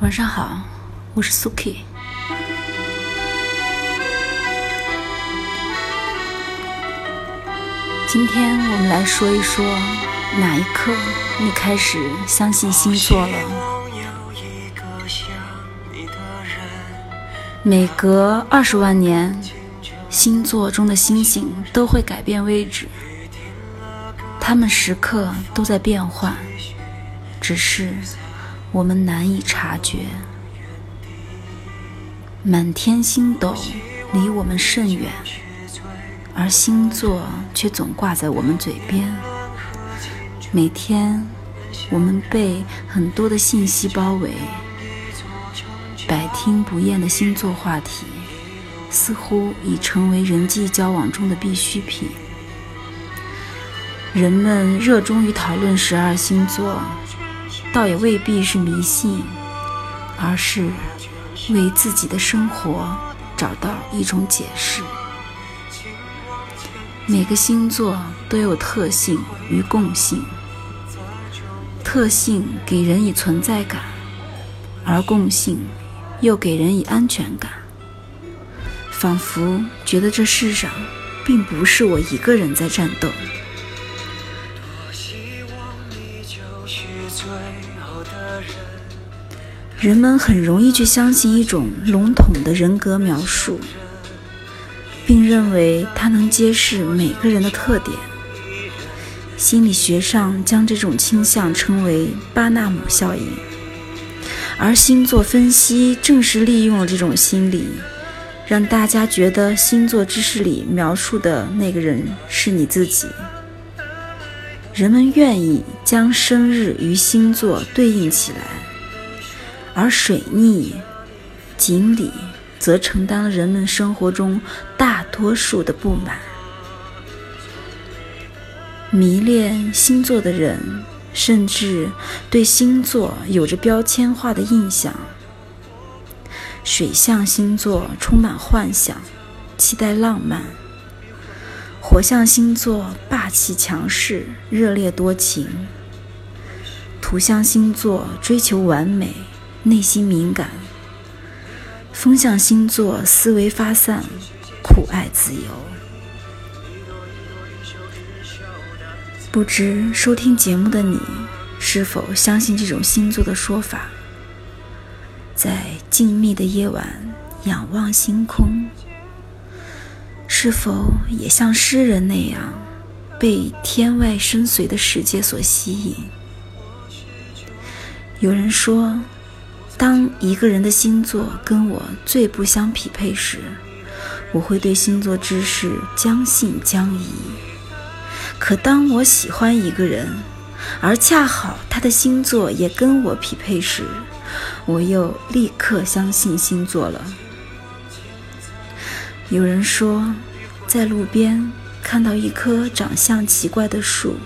晚上好，我是 Suki。今天我们来说一说，哪一刻你开始相信星座了？每隔二十万年，星座中的星星都会改变位置，它们时刻都在变换，只是我们难以察觉。满天星斗离我们甚远。而星座却总挂在我们嘴边。每天，我们被很多的信息包围，百听不厌的星座话题，似乎已成为人际交往中的必需品。人们热衷于讨论十二星座，倒也未必是迷信，而是为自己的生活找到一种解释。每个星座都有特性与共性，特性给人以存在感，而共性又给人以安全感，仿佛觉得这世上并不是我一个人在战斗。人们很容易去相信一种笼统的人格描述。并认为它能揭示每个人的特点。心理学上将这种倾向称为巴纳姆效应，而星座分析正是利用了这种心理，让大家觉得星座知识里描述的那个人是你自己。人们愿意将生日与星座对应起来，而水逆、锦鲤。则承担了人们生活中大多数的不满。迷恋星座的人，甚至对星座有着标签化的印象。水象星座充满幻想，期待浪漫；火象星座霸气强势，热烈多情；土象星座追求完美，内心敏感。风象星座思维发散，酷爱自由。不知收听节目的你，是否相信这种星座的说法？在静谧的夜晚仰望星空，是否也像诗人那样，被天外深邃的世界所吸引？有人说。当一个人的星座跟我最不相匹配时，我会对星座知识将信将疑；可当我喜欢一个人，而恰好他的星座也跟我匹配时，我又立刻相信星座了。有人说，在路边看到一棵长相奇怪的树，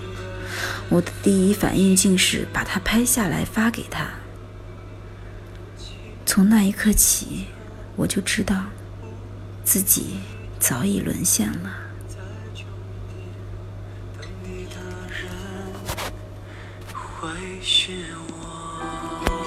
我的第一反应竟是把它拍下来发给他。从那一刻起，我就知道自己早已沦陷了。等你的人会是我。